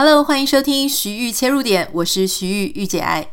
Hello，欢迎收听徐玉切入点，我是徐玉玉姐爱。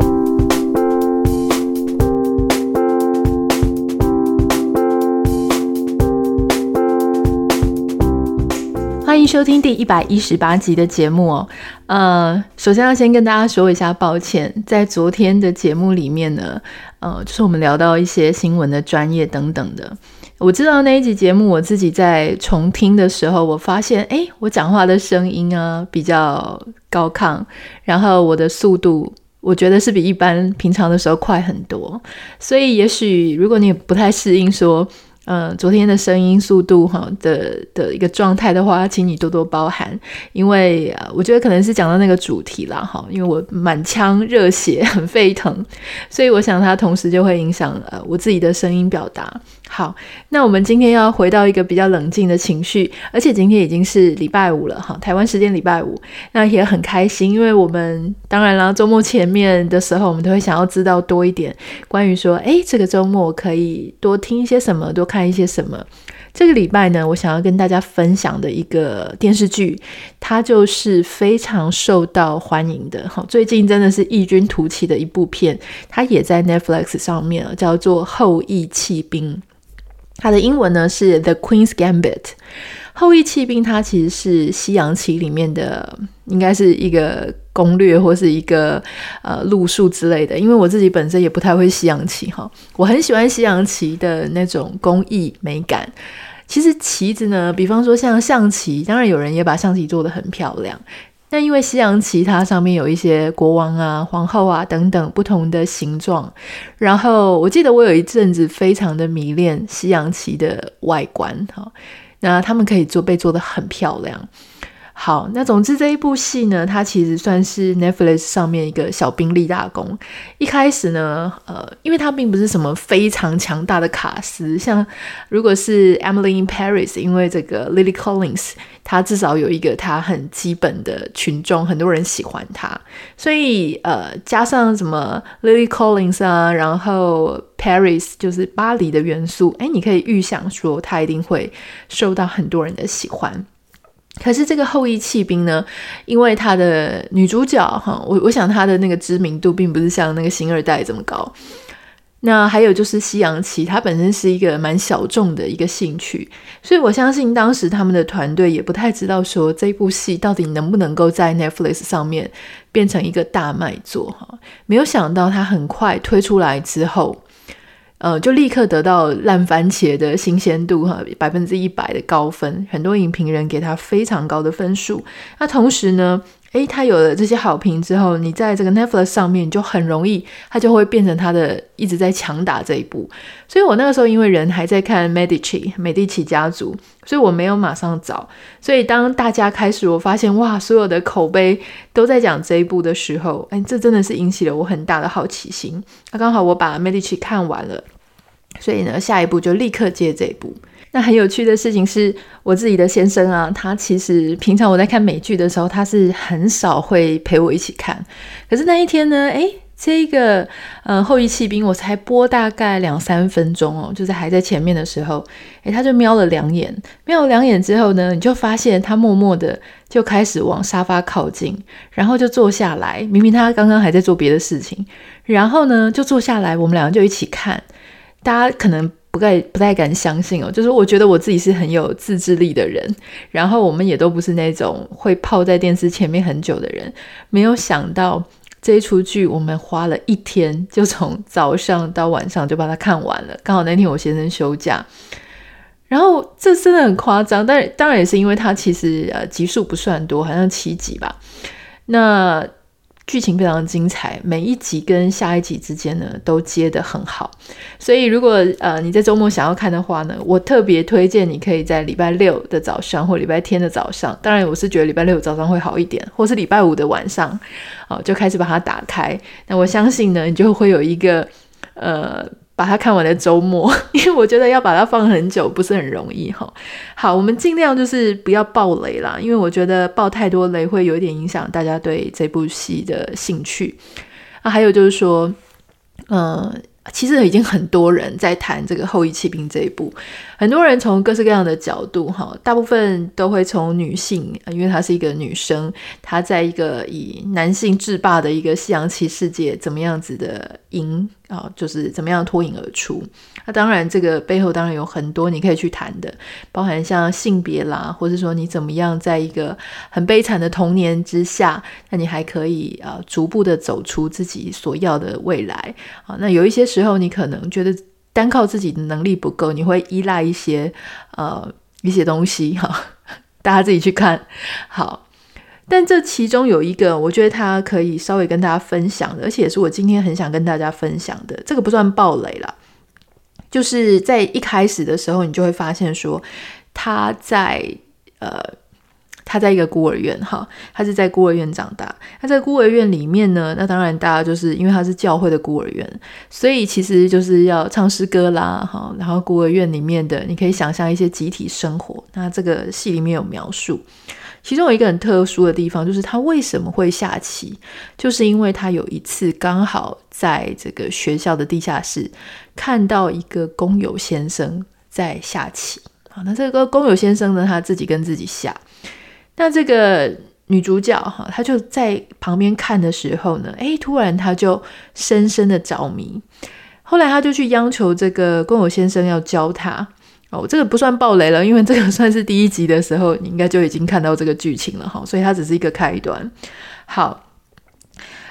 欢迎收听第一百一十八集的节目哦。呃，首先要先跟大家说一下抱歉，在昨天的节目里面呢，呃，就是我们聊到一些新闻的专业等等的。我知道那一集节目，我自己在重听的时候，我发现，哎，我讲话的声音啊比较高亢，然后我的速度，我觉得是比一般平常的时候快很多。所以，也许如果你不太适应说，呃，昨天的声音速度哈的的一个状态的话，请你多多包涵，因为呃，我觉得可能是讲到那个主题啦哈，因为我满腔热血很沸腾，所以我想它同时就会影响呃我自己的声音表达。好，那我们今天要回到一个比较冷静的情绪，而且今天已经是礼拜五了哈，台湾时间礼拜五，那也很开心，因为我们当然啦，周末前面的时候，我们都会想要知道多一点关于说，诶，这个周末可以多听一些什么，多看看一些什么。这个礼拜呢，我想要跟大家分享的一个电视剧，它就是非常受到欢迎的好，最近真的是异军突起的一部片，它也在 Netflix 上面，叫做《后裔弃兵》。它的英文呢是 The Queen's Gambit，后羿弃兵，它其实是西洋棋里面的，应该是一个攻略或是一个呃路数之类的。因为我自己本身也不太会西洋棋哈，我很喜欢西洋棋的那种工艺美感。其实棋子呢，比方说像象棋，当然有人也把象棋做得很漂亮。那因为西洋棋它上面有一些国王啊、皇后啊等等不同的形状，然后我记得我有一阵子非常的迷恋西洋棋的外观哈，那他们可以做被做得很漂亮。好，那总之这一部戏呢，它其实算是 Netflix 上面一个小兵立大功。一开始呢，呃，因为它并不是什么非常强大的卡司，像如果是 Emily in Paris，因为这个 Lily Collins，她至少有一个她很基本的群众，很多人喜欢她，所以呃，加上什么 Lily Collins 啊，然后 Paris 就是巴黎的元素，诶，你可以预想说，她一定会受到很多人的喜欢。可是这个后羿弃兵呢，因为他的女主角哈，我我想她的那个知名度并不是像那个星二代这么高。那还有就是西洋棋，它本身是一个蛮小众的一个兴趣，所以我相信当时他们的团队也不太知道说这部戏到底能不能够在 Netflix 上面变成一个大卖作哈。没有想到它很快推出来之后。呃，就立刻得到烂番茄的新鲜度哈，百分之一百的高分，很多影评人给他非常高的分数。那同时呢，诶，他有了这些好评之后，你在这个 Netflix 上面就很容易，他就会变成他的一直在强打这一部。所以我那个时候因为人还在看 Medici 美第奇家族，所以我没有马上找。所以当大家开始我发现哇，所有的口碑都在讲这一部的时候，诶，这真的是引起了我很大的好奇心。那刚好我把 Medici 看完了，所以呢，下一步就立刻接这一部。那很有趣的事情是，我自己的先生啊，他其实平常我在看美剧的时候，他是很少会陪我一起看。可是那一天呢，诶，这个呃后翼弃兵，我才播大概两三分钟哦，就是还在前面的时候，诶，他就瞄了两眼，瞄了两眼之后呢，你就发现他默默的就开始往沙发靠近，然后就坐下来，明明他刚刚还在做别的事情，然后呢就坐下来，我们两个就一起看，大家可能。不太不太敢相信哦，就是我觉得我自己是很有自制力的人，然后我们也都不是那种会泡在电视前面很久的人。没有想到这一出剧，我们花了一天，就从早上到晚上就把它看完了。刚好那天我先生休假，然后这真的很夸张，但当然也是因为它其实呃集数不算多，好像七集吧。那剧情非常精彩，每一集跟下一集之间呢都接得很好，所以如果呃你在周末想要看的话呢，我特别推荐你可以在礼拜六的早上或礼拜天的早上，当然我是觉得礼拜六早上会好一点，或是礼拜五的晚上，哦就开始把它打开，那我相信呢你就会有一个呃。把它看完的周末，因为我觉得要把它放很久不是很容易哈。好，我们尽量就是不要爆雷啦，因为我觉得爆太多雷会有点影响大家对这部戏的兴趣。啊，还有就是说，嗯、其实已经很多人在谈这个《后翼弃兵》这一部，很多人从各式各样的角度，哈，大部分都会从女性，因为她是一个女生，她在一个以男性制霸的一个西洋棋世界，怎么样子的赢啊，就是怎么样脱颖而出。那当然，这个背后当然有很多你可以去谈的，包含像性别啦，或者说你怎么样在一个很悲惨的童年之下，那你还可以啊逐步的走出自己所要的未来啊。那有一些。时候，你可能觉得单靠自己的能力不够，你会依赖一些呃一些东西哈，大家自己去看好。但这其中有一个，我觉得他可以稍微跟大家分享的，而且也是我今天很想跟大家分享的。这个不算暴雷了，就是在一开始的时候，你就会发现说他在呃。他在一个孤儿院，哈，他是在孤儿院长大。他在孤儿院里面呢，那当然大家就是因为他是教会的孤儿院，所以其实就是要唱诗歌啦，哈。然后孤儿院里面的，你可以想象一些集体生活。那这个戏里面有描述，其中有一个很特殊的地方，就是他为什么会下棋，就是因为他有一次刚好在这个学校的地下室看到一个工友先生在下棋。好，那这个工友先生呢，他自己跟自己下。那这个女主角哈，她就在旁边看的时候呢，诶，突然她就深深的着迷。后来她就去央求这个工友先生要教她。哦，这个不算暴雷了，因为这个 算是第一集的时候，你应该就已经看到这个剧情了哈，所以它只是一个开端。好。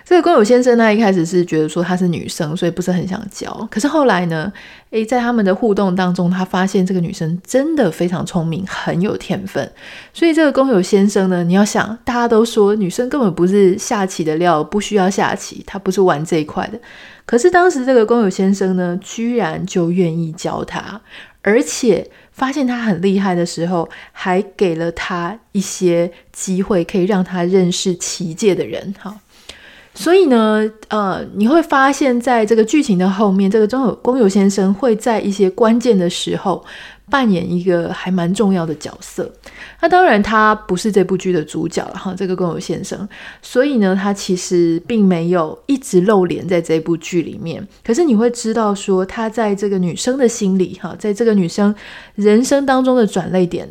这个工友先生呢，一开始是觉得说她是女生，所以不是很想教。可是后来呢，诶，在他们的互动当中，他发现这个女生真的非常聪明，很有天分。所以这个工友先生呢，你要想，大家都说女生根本不是下棋的料，不需要下棋，她不是玩这一块的。可是当时这个工友先生呢，居然就愿意教她，而且发现他很厉害的时候，还给了他一些机会，可以让他认识奇界的人。哈。所以呢，呃，你会发现在这个剧情的后面，这个中友工友先生会在一些关键的时候扮演一个还蛮重要的角色。那当然，他不是这部剧的主角了哈，这个工友先生。所以呢，他其实并没有一直露脸在这部剧里面。可是你会知道说，他在这个女生的心里哈，在这个女生人生当中的转泪点，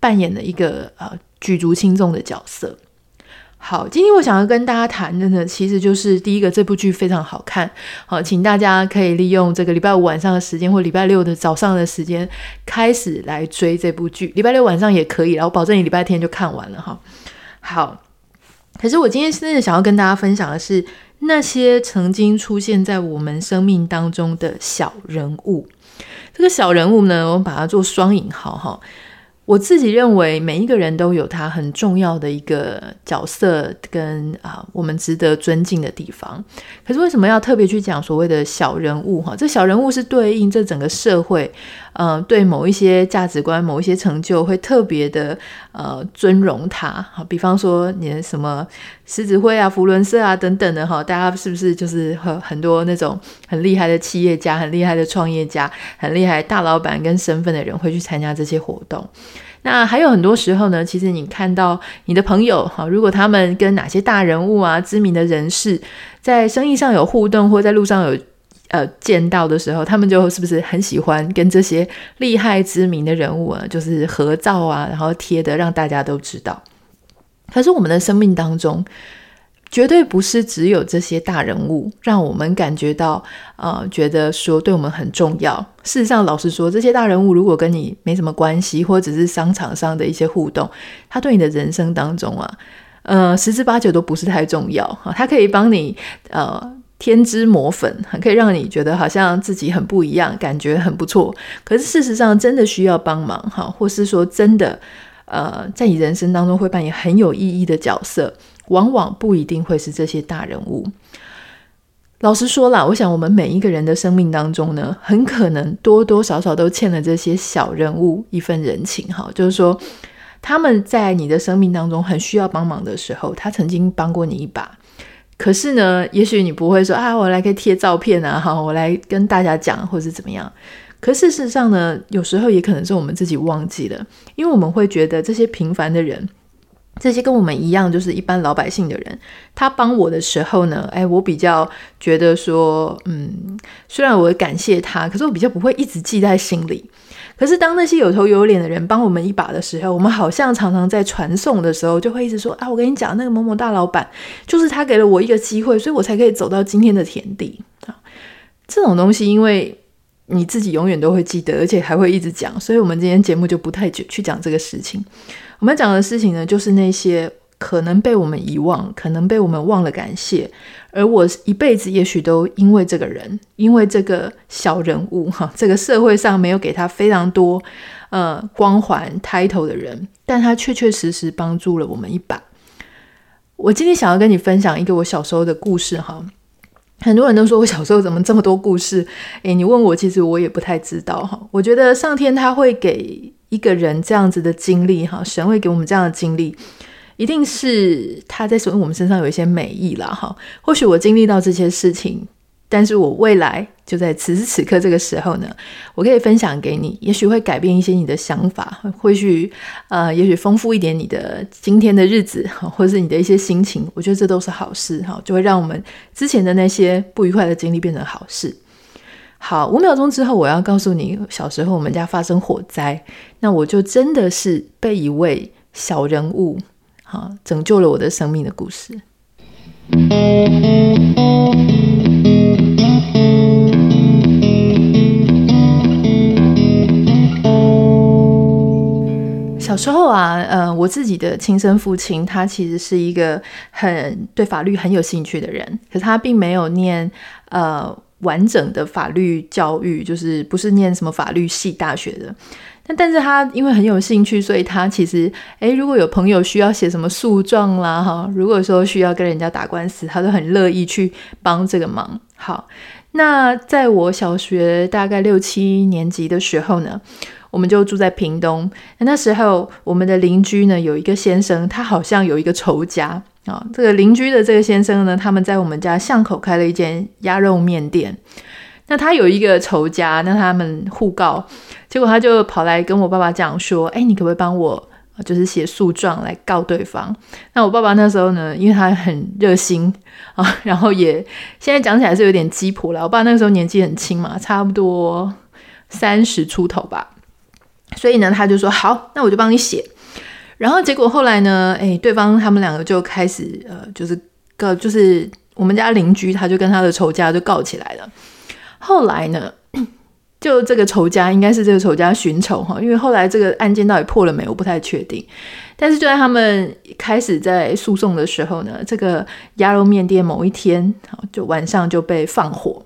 扮演了一个呃举足轻重的角色。好，今天我想要跟大家谈的呢，其实就是第一个，这部剧非常好看。好，请大家可以利用这个礼拜五晚上的时间，或礼拜六的早上的时间，开始来追这部剧。礼拜六晚上也可以，然后保证你礼拜天就看完了哈。好，可是我今天真的想要跟大家分享的是那些曾经出现在我们生命当中的小人物。这个小人物呢，我们把它做双引号哈。我自己认为，每一个人都有他很重要的一个角色跟啊，我们值得尊敬的地方。可是为什么要特别去讲所谓的小人物？哈，这小人物是对应这整个社会，嗯、对某一些价值观、某一些成就会特别的呃尊荣他。好，比方说你的什么狮子会啊、福伦社啊等等的哈，大家是不是就是和很多那种很厉害的企业家、很厉害的创业家、很厉害大老板跟身份的人会去参加这些活动？那还有很多时候呢，其实你看到你的朋友哈，如果他们跟哪些大人物啊、知名的人士在生意上有互动，或在路上有呃见到的时候，他们就是不是很喜欢跟这些厉害知名的人物啊，就是合照啊，然后贴的让大家都知道。可是我们的生命当中，绝对不是只有这些大人物让我们感觉到，呃，觉得说对我们很重要。事实上，老实说，这些大人物如果跟你没什么关系，或者是商场上的一些互动，他对你的人生当中啊，呃，十之八九都不是太重要哈。他可以帮你呃添脂抹粉，可以让你觉得好像自己很不一样，感觉很不错。可是事实上，真的需要帮忙哈，或是说真的呃，在你人生当中会扮演很有意义的角色。往往不一定会是这些大人物。老实说啦，我想我们每一个人的生命当中呢，很可能多多少少都欠了这些小人物一份人情。哈，就是说他们在你的生命当中很需要帮忙的时候，他曾经帮过你一把。可是呢，也许你不会说啊，我来可以贴照片啊，哈，我来跟大家讲，或是怎么样。可事实上呢，有时候也可能是我们自己忘记了，因为我们会觉得这些平凡的人。这些跟我们一样，就是一般老百姓的人，他帮我的时候呢，哎，我比较觉得说，嗯，虽然我感谢他，可是我比较不会一直记在心里。可是当那些有头有脸的人帮我们一把的时候，我们好像常常在传颂的时候，就会一直说啊，我跟你讲，那个某某大老板，就是他给了我一个机会，所以我才可以走到今天的田地啊。这种东西，因为你自己永远都会记得，而且还会一直讲，所以我们今天节目就不太去去讲这个事情。我们讲的事情呢，就是那些可能被我们遗忘，可能被我们忘了感谢，而我一辈子也许都因为这个人，因为这个小人物哈，这个社会上没有给他非常多呃光环 title 的人，但他确确实实帮助了我们一把。我今天想要跟你分享一个我小时候的故事哈，很多人都说我小时候怎么这么多故事？诶，你问我，其实我也不太知道哈。我觉得上天他会给。一个人这样子的经历，哈，神会给我们这样的经历，一定是他在说我们身上有一些美意啦，哈。或许我经历到这些事情，但是我未来就在此时此刻这个时候呢，我可以分享给你，也许会改变一些你的想法，或许呃，也许丰富一点你的今天的日子，或是你的一些心情，我觉得这都是好事，哈，就会让我们之前的那些不愉快的经历变成好事。好，五秒钟之后，我要告诉你，小时候我们家发生火灾，那我就真的是被一位小人物，哈，拯救了我的生命的故事。小时候啊，呃，我自己的亲生父亲，他其实是一个很对法律很有兴趣的人，可是他并没有念，呃。完整的法律教育，就是不是念什么法律系大学的，但但是他因为很有兴趣，所以他其实，诶，如果有朋友需要写什么诉状啦，哈，如果说需要跟人家打官司，他都很乐意去帮这个忙。好，那在我小学大概六七年级的时候呢，我们就住在屏东，那时候我们的邻居呢有一个先生，他好像有一个仇家。啊、这个邻居的这个先生呢，他们在我们家巷口开了一间鸭肉面店。那他有一个仇家，那他们互告，结果他就跑来跟我爸爸讲说：“哎，你可不可以帮我，就是写诉状来告对方？”那我爸爸那时候呢，因为他很热心啊，然后也现在讲起来是有点鸡婆了。我爸那个时候年纪很轻嘛，差不多三十出头吧，所以呢，他就说：“好，那我就帮你写。”然后结果后来呢？哎，对方他们两个就开始呃，就是告，就是我们家邻居他就跟他的仇家就告起来了。后来呢，就这个仇家应该是这个仇家寻仇哈，因为后来这个案件到底破了没，我不太确定。但是就在他们开始在诉讼的时候呢，这个鸭肉面店某一天就晚上就被放火。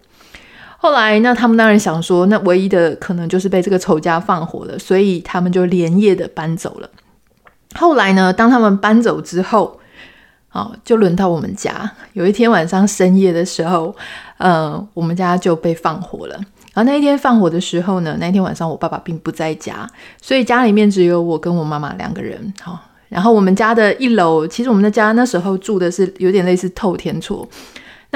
后来那他们当然想说，那唯一的可能就是被这个仇家放火了，所以他们就连夜的搬走了。后来呢，当他们搬走之后，哦，就轮到我们家。有一天晚上深夜的时候，呃，我们家就被放火了。然后那一天放火的时候呢，那一天晚上我爸爸并不在家，所以家里面只有我跟我妈妈两个人。好、然后我们家的一楼，其实我们的家那时候住的是有点类似透天厝。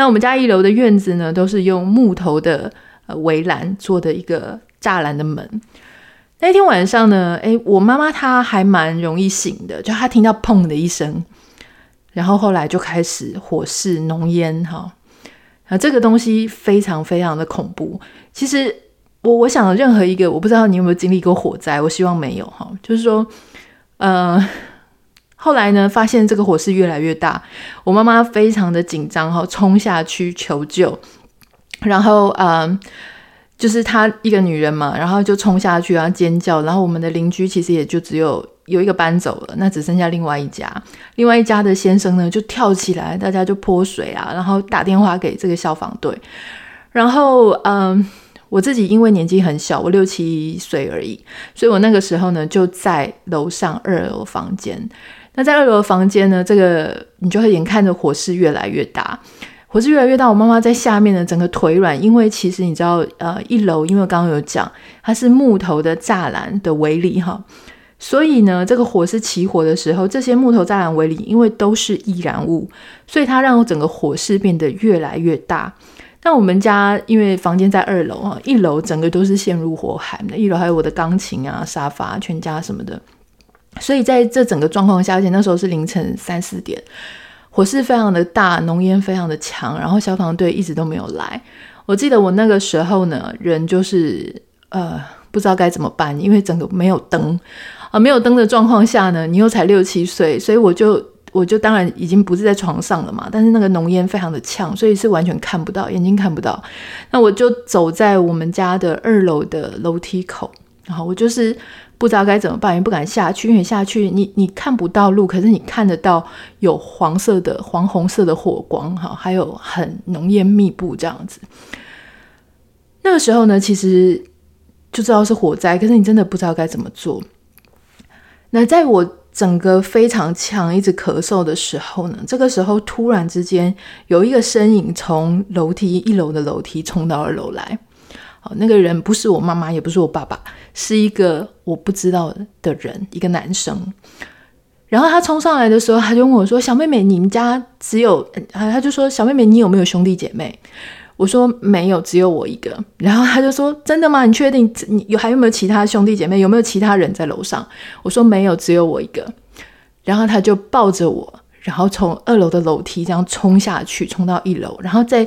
那我们家一楼的院子呢，都是用木头的呃围栏做的一个栅栏的门。那天晚上呢，诶，我妈妈她还蛮容易醒的，就她听到砰的一声，然后后来就开始火势浓烟哈，啊，这个东西非常非常的恐怖。其实我我想任何一个，我不知道你有没有经历过火灾，我希望没有哈。就是说，呃，后来呢，发现这个火势越来越大，我妈妈非常的紧张哈，冲下去求救，然后呃。就是她一个女人嘛，然后就冲下去啊，尖叫，然后我们的邻居其实也就只有有一个搬走了，那只剩下另外一家，另外一家的先生呢就跳起来，大家就泼水啊，然后打电话给这个消防队，然后嗯，我自己因为年纪很小，我六七岁而已，所以我那个时候呢就在楼上二楼房间，那在二楼的房间呢，这个你就会眼看着火势越来越大。火势越来越大，我妈妈在下面呢，整个腿软，因为其实你知道，呃，一楼因为刚刚有讲，它是木头的栅栏的围篱哈，所以呢，这个火是起火的时候，这些木头栅栏围篱因为都是易燃物，所以它让我整个火势变得越来越大。那我们家因为房间在二楼啊，一楼整个都是陷入火海的，一楼还有我的钢琴啊、沙发、全家什么的。所以在这整个状况下，而且那时候是凌晨三四点，火势非常的大，浓烟非常的强，然后消防队一直都没有来。我记得我那个时候呢，人就是呃不知道该怎么办，因为整个没有灯啊，没有灯的状况下呢，你又才六七岁，所以我就我就当然已经不是在床上了嘛，但是那个浓烟非常的呛，所以是完全看不到，眼睛看不到。那我就走在我们家的二楼的楼梯口，然后我就是。不知道该怎么办，也不敢下去，因为下去你你看不到路，可是你看得到有黄色的、黄红色的火光，哈，还有很浓烟密布这样子。那个时候呢，其实就知道是火灾，可是你真的不知道该怎么做。那在我整个非常呛、一直咳嗽的时候呢，这个时候突然之间有一个身影从楼梯一楼的楼梯冲到二楼来。好，那个人不是我妈妈，也不是我爸爸，是一个我不知道的人，一个男生。然后他冲上来的时候，他就问我说：“小妹妹，你们家只有……”他就说：“小妹妹，你有没有兄弟姐妹？”我说：“没有，只有我一个。”然后他就说：“真的吗？你确定？你有还有没有其他兄弟姐妹？有没有其他人在楼上？”我说：“没有，只有我一个。”然后他就抱着我，然后从二楼的楼梯这样冲下去，冲到一楼，然后再。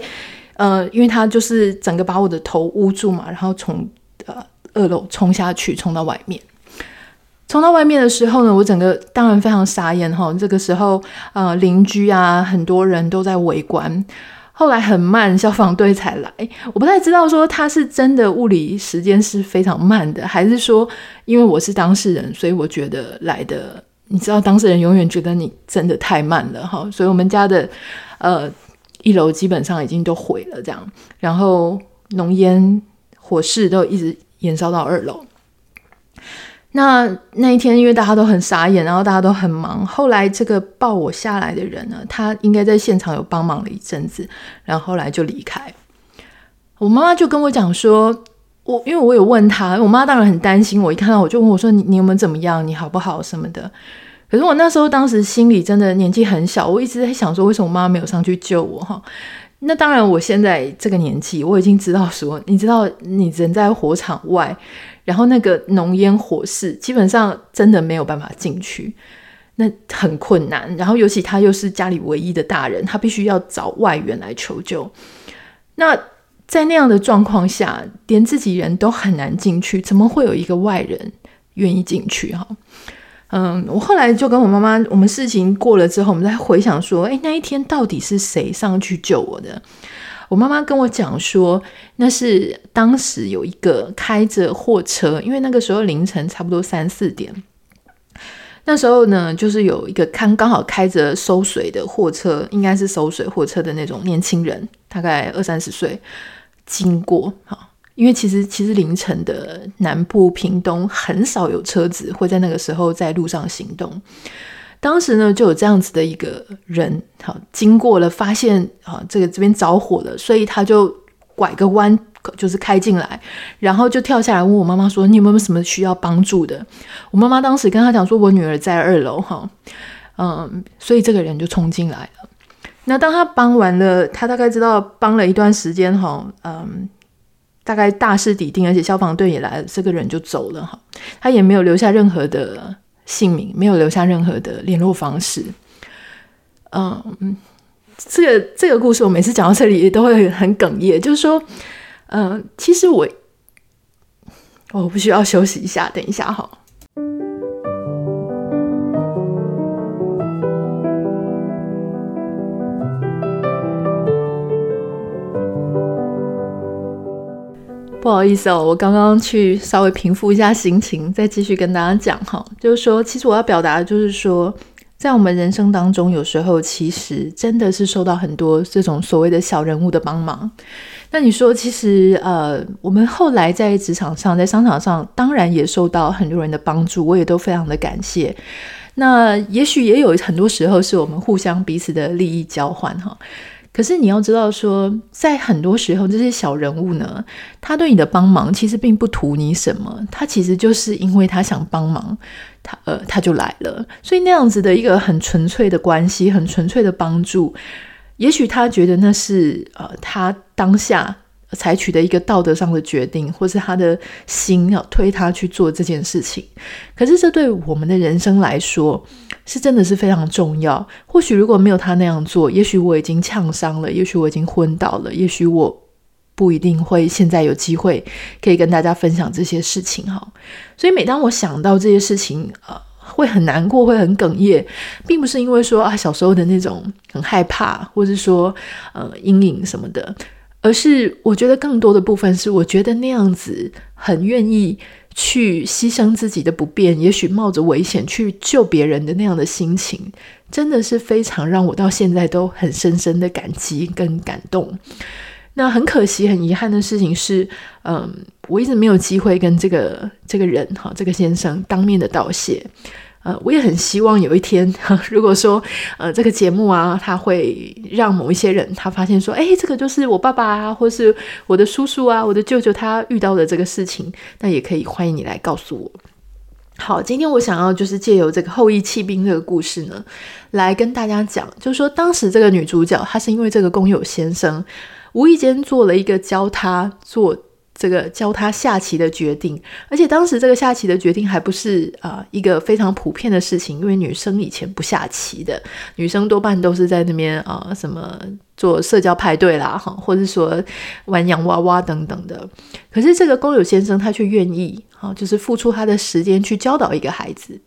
呃，因为他就是整个把我的头捂住嘛，然后从呃二楼冲下去，冲到外面。冲到外面的时候呢，我整个当然非常傻眼哈。这个时候，呃，邻居啊，很多人都在围观。后来很慢，消防队才来。我不太知道说他是真的物理时间是非常慢的，还是说因为我是当事人，所以我觉得来的。你知道，当事人永远觉得你真的太慢了哈。所以我们家的呃。一楼基本上已经都毁了，这样，然后浓烟火势都一直延烧到二楼。那那一天，因为大家都很傻眼，然后大家都很忙。后来这个抱我下来的人呢，他应该在现场有帮忙了一阵子，然后后来就离开。我妈妈就跟我讲说，我因为我有问他，我妈当然很担心我，一看到我就问我说：“你你有没有怎么样？你好不好什么的？”可是我那时候当时心里真的年纪很小，我一直在想说，为什么妈妈没有上去救我哈？那当然，我现在这个年纪，我已经知道说，你知道，你人在火场外，然后那个浓烟火势，基本上真的没有办法进去，那很困难。然后尤其他又是家里唯一的大人，他必须要找外援来求救。那在那样的状况下，连自己人都很难进去，怎么会有一个外人愿意进去哈？嗯，我后来就跟我妈妈，我们事情过了之后，我们再回想说，诶，那一天到底是谁上去救我的？我妈妈跟我讲说，那是当时有一个开着货车，因为那个时候凌晨差不多三四点，那时候呢，就是有一个看刚好开着收水的货车，应该是收水货车的那种年轻人，大概二三十岁，经过，哈。因为其实其实凌晨的南部屏东很少有车子会在那个时候在路上行动。当时呢，就有这样子的一个人，好经过了，发现啊这个这边着火了，所以他就拐个弯，就是开进来，然后就跳下来问我妈妈说：“你有没有什么需要帮助的？”我妈妈当时跟他讲说：“我女儿在二楼，哈，嗯，所以这个人就冲进来了。那当他帮完了，他大概知道帮了一段时间，哈，嗯。”大概大势已定，而且消防队也来了，这个人就走了哈，他也没有留下任何的姓名，没有留下任何的联络方式。嗯，这个这个故事我每次讲到这里都会很哽咽，就是说，嗯，其实我我不需要休息一下，等一下哈。不好意思哦，我刚刚去稍微平复一下心情，再继续跟大家讲哈。就是说，其实我要表达的就是说，在我们人生当中，有时候其实真的是受到很多这种所谓的小人物的帮忙。那你说，其实呃，我们后来在职场上、在商场上，当然也受到很多人的帮助，我也都非常的感谢。那也许也有很多时候是我们互相彼此的利益交换哈。可是你要知道说，在很多时候，这些小人物呢，他对你的帮忙其实并不图你什么，他其实就是因为他想帮忙，他呃他就来了。所以那样子的一个很纯粹的关系，很纯粹的帮助，也许他觉得那是呃他当下采取的一个道德上的决定，或是他的心要推他去做这件事情。可是这对我们的人生来说，是真的是非常重要。或许如果没有他那样做，也许我已经呛伤了，也许我已经昏倒了，也许我不一定会现在有机会可以跟大家分享这些事情哈。所以每当我想到这些事情，呃，会很难过，会很哽咽，并不是因为说啊小时候的那种很害怕，或是说呃阴影什么的。而是我觉得更多的部分是，我觉得那样子很愿意去牺牲自己的不便，也许冒着危险去救别人的那样的心情，真的是非常让我到现在都很深深的感激跟感动。那很可惜、很遗憾的事情是，嗯，我一直没有机会跟这个这个人哈，这个先生当面的道谢。呃，我也很希望有一天，如果说，呃，这个节目啊，他会让某一些人他发现说，诶，这个就是我爸爸啊，或是我的叔叔啊，我的舅舅他遇到的这个事情，那也可以欢迎你来告诉我。好，今天我想要就是借由这个后羿弃兵这个故事呢，来跟大家讲，就是说当时这个女主角她是因为这个工友先生无意间做了一个教她做。这个教他下棋的决定，而且当时这个下棋的决定还不是啊、一个非常普遍的事情，因为女生以前不下棋的，女生多半都是在那边啊、什么做社交派对啦哈，或者说玩洋娃娃等等的。可是这个工友先生他却愿意啊，就是付出他的时间去教导一个孩子。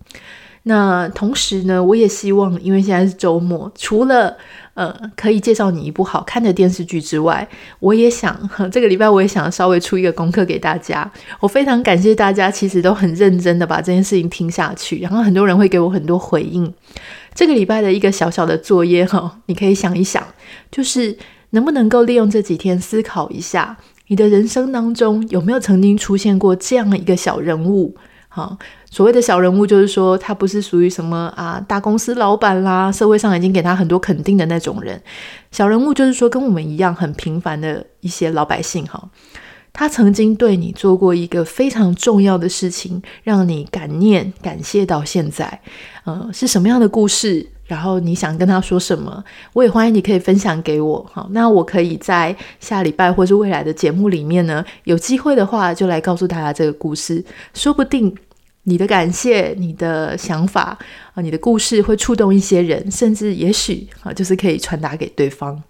那同时呢，我也希望，因为现在是周末，除了呃可以介绍你一部好看的电视剧之外，我也想 这个礼拜我也想稍微出一个功课给大家。我非常感谢大家，其实都很认真的把这件事情听下去，然后很多人会给我很多回应。这个礼拜的一个小小的作业哈，你可以想一想，就是能不能够利用这几天思考一下，你的人生当中有没有曾经出现过这样的一个小人物？好。所谓的小人物，就是说他不是属于什么啊大公司老板啦，社会上已经给他很多肯定的那种人。小人物就是说跟我们一样很平凡的一些老百姓哈。他曾经对你做过一个非常重要的事情，让你感念感谢到现在。呃，是什么样的故事？然后你想跟他说什么？我也欢迎你可以分享给我哈。那我可以在下礼拜或是未来的节目里面呢，有机会的话就来告诉大家这个故事，说不定。你的感谢，你的想法啊，你的故事会触动一些人，甚至也许啊，就是可以传达给对方。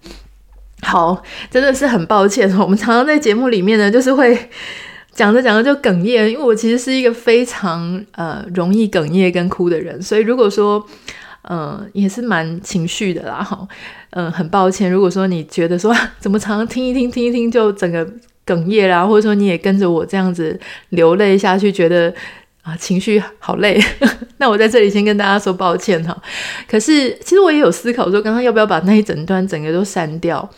好，真的是很抱歉，我们常常在节目里面呢，就是会讲着讲着就哽咽，因为我其实是一个非常呃容易哽咽跟哭的人，所以如果说嗯、也是蛮情绪的啦，哈，嗯，很抱歉，如果说你觉得说 怎么常常听一听听一听就整个哽咽啦，或者说你也跟着我这样子流泪下去，觉得。啊，情绪好累，那我在这里先跟大家说抱歉哈。可是其实我也有思考说，刚刚要不要把那一整段整个都删掉？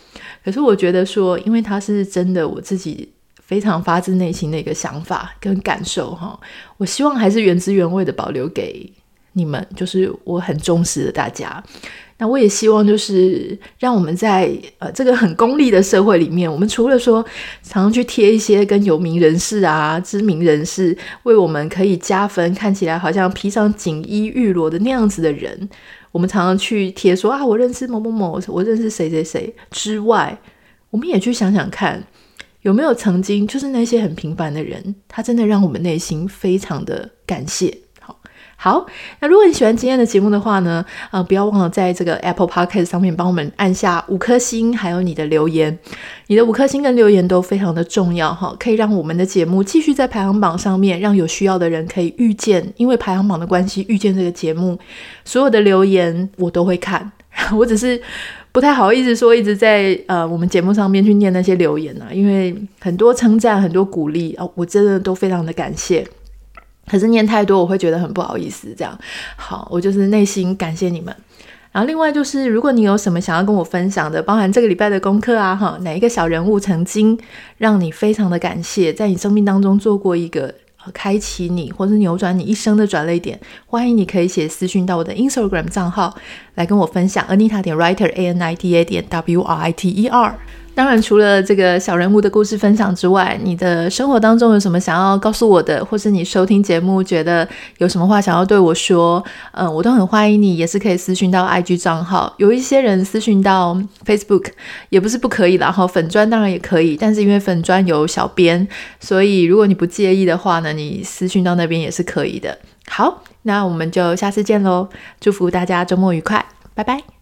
可是我觉得说，因为它是真的我自己非常发自内心的一个想法跟感受哈，我希望还是原汁原味的保留给你们，就是我很重视的大家。那我也希望，就是让我们在呃这个很功利的社会里面，我们除了说常常去贴一些跟有名人士啊、知名人士为我们可以加分，看起来好像披上锦衣玉罗的那样子的人，我们常常去贴说啊，我认识某某某，我认识谁谁谁之外，我们也去想想看，有没有曾经就是那些很平凡的人，他真的让我们内心非常的感谢。好，那如果你喜欢今天的节目的话呢，呃，不要忘了在这个 Apple Podcast 上面帮我们按下五颗星，还有你的留言，你的五颗星跟留言都非常的重要哈，可以让我们的节目继续在排行榜上面，让有需要的人可以遇见，因为排行榜的关系遇见这个节目，所有的留言我都会看，我只是不太好意思说一直在呃我们节目上面去念那些留言啊，因为很多称赞，很多鼓励啊，我真的都非常的感谢。可是念太多，我会觉得很不好意思。这样，好，我就是内心感谢你们。然后另外就是，如果你有什么想要跟我分享的，包含这个礼拜的功课啊，哈，哪一个小人物曾经让你非常的感谢，在你生命当中做过一个开启你或是扭转你一生的转捩点，欢迎你可以写私讯到我的 Instagram 账号来跟我分享，Anita 点 Writer A N I T A 点 W R I T E R。当然，除了这个小人物的故事分享之外，你的生活当中有什么想要告诉我的，或是你收听节目觉得有什么话想要对我说，嗯，我都很欢迎你，也是可以私讯到 IG 账号。有一些人私讯到 Facebook 也不是不可以，然后粉专当然也可以，但是因为粉专有小编，所以如果你不介意的话呢，你私讯到那边也是可以的。好，那我们就下次见喽，祝福大家周末愉快，拜拜。